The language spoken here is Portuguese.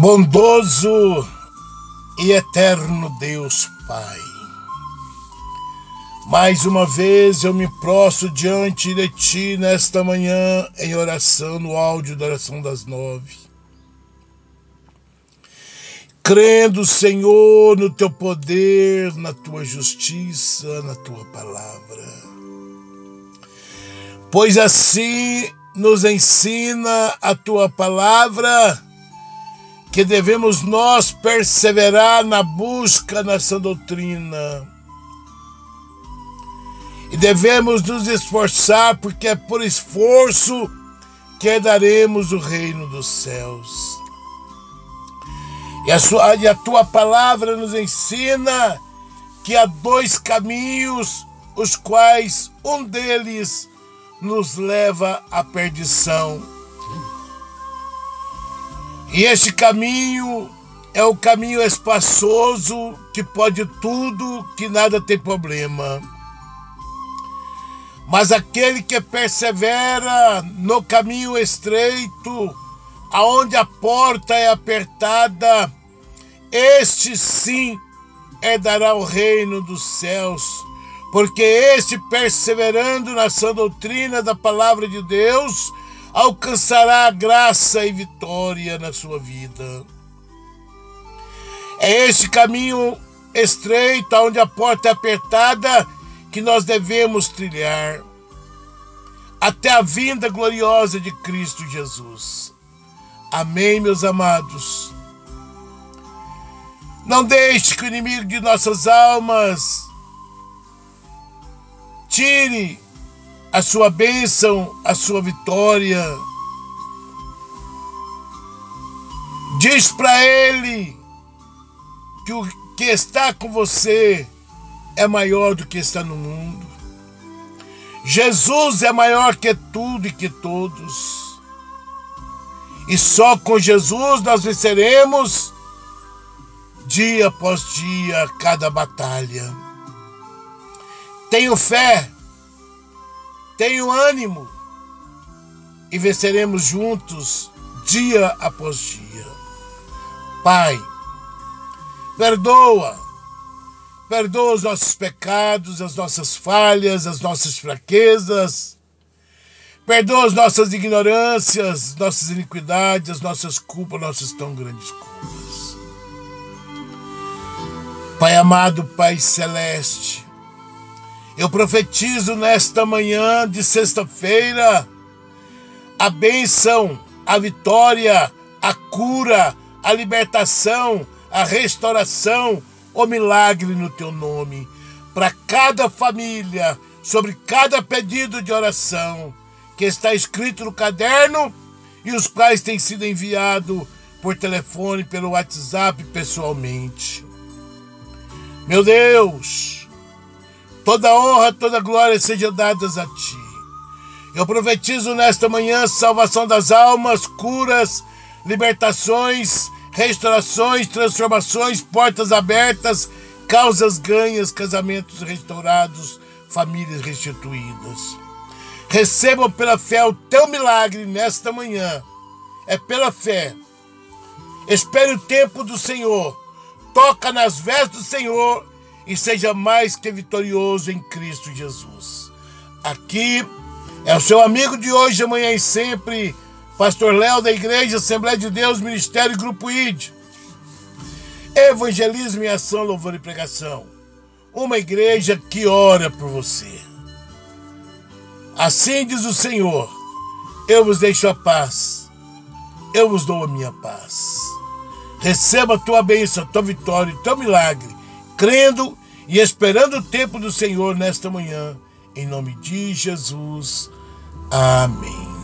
Bondoso e eterno Deus Pai, mais uma vez eu me prostro diante de Ti nesta manhã em oração, no áudio da oração das nove. Crendo, Senhor, no Teu poder, na Tua justiça, na Tua palavra. Pois assim nos ensina a Tua palavra que devemos nós perseverar na busca nessa doutrina. E devemos nos esforçar, porque é por esforço que herdaremos o reino dos céus. E a, sua, e a tua palavra nos ensina que há dois caminhos, os quais um deles nos leva à perdição e este caminho é o caminho espaçoso que pode tudo, que nada tem problema. Mas aquele que persevera no caminho estreito, aonde a porta é apertada, este sim herdará o reino dos céus, porque este perseverando na sã doutrina da palavra de Deus, alcançará graça e vitória na sua vida. É esse caminho estreito, onde a porta é apertada, que nós devemos trilhar até a vinda gloriosa de Cristo Jesus. Amém, meus amados. Não deixe que o inimigo de nossas almas tire a sua bênção, a sua vitória. Diz para ele que o que está com você é maior do que está no mundo. Jesus é maior que tudo e que todos. E só com Jesus nós venceremos dia após dia cada batalha. Tenho fé tenho ânimo e venceremos juntos dia após dia. Pai, perdoa, perdoa os nossos pecados, as nossas falhas, as nossas fraquezas. Perdoa as nossas ignorâncias, nossas iniquidades, as nossas culpas, nossas tão grandes culpas. Pai amado, Pai celeste, eu profetizo nesta manhã de sexta-feira a bênção, a vitória, a cura, a libertação, a restauração, o milagre no teu nome. Para cada família, sobre cada pedido de oração que está escrito no caderno e os quais têm sido enviados por telefone, pelo WhatsApp pessoalmente. Meu Deus, Toda honra, toda glória sejam dadas a ti. Eu profetizo nesta manhã salvação das almas, curas, libertações, restaurações, transformações, portas abertas, causas ganhas, casamentos restaurados, famílias restituídas. Recebam pela fé o teu milagre nesta manhã. É pela fé. Espere o tempo do Senhor. Toca nas vestes do Senhor e seja mais que vitorioso em Cristo Jesus. Aqui é o seu amigo de hoje, amanhã e sempre, Pastor Léo da Igreja Assembleia de Deus, Ministério Grupo ID. Evangelismo em ação, louvor e pregação. Uma igreja que ora por você. Assim diz o Senhor: Eu vos deixo a paz, eu vos dou a minha paz. Receba a tua bênção, a tua vitória, o teu milagre crendo e esperando o tempo do Senhor nesta manhã. Em nome de Jesus. Amém.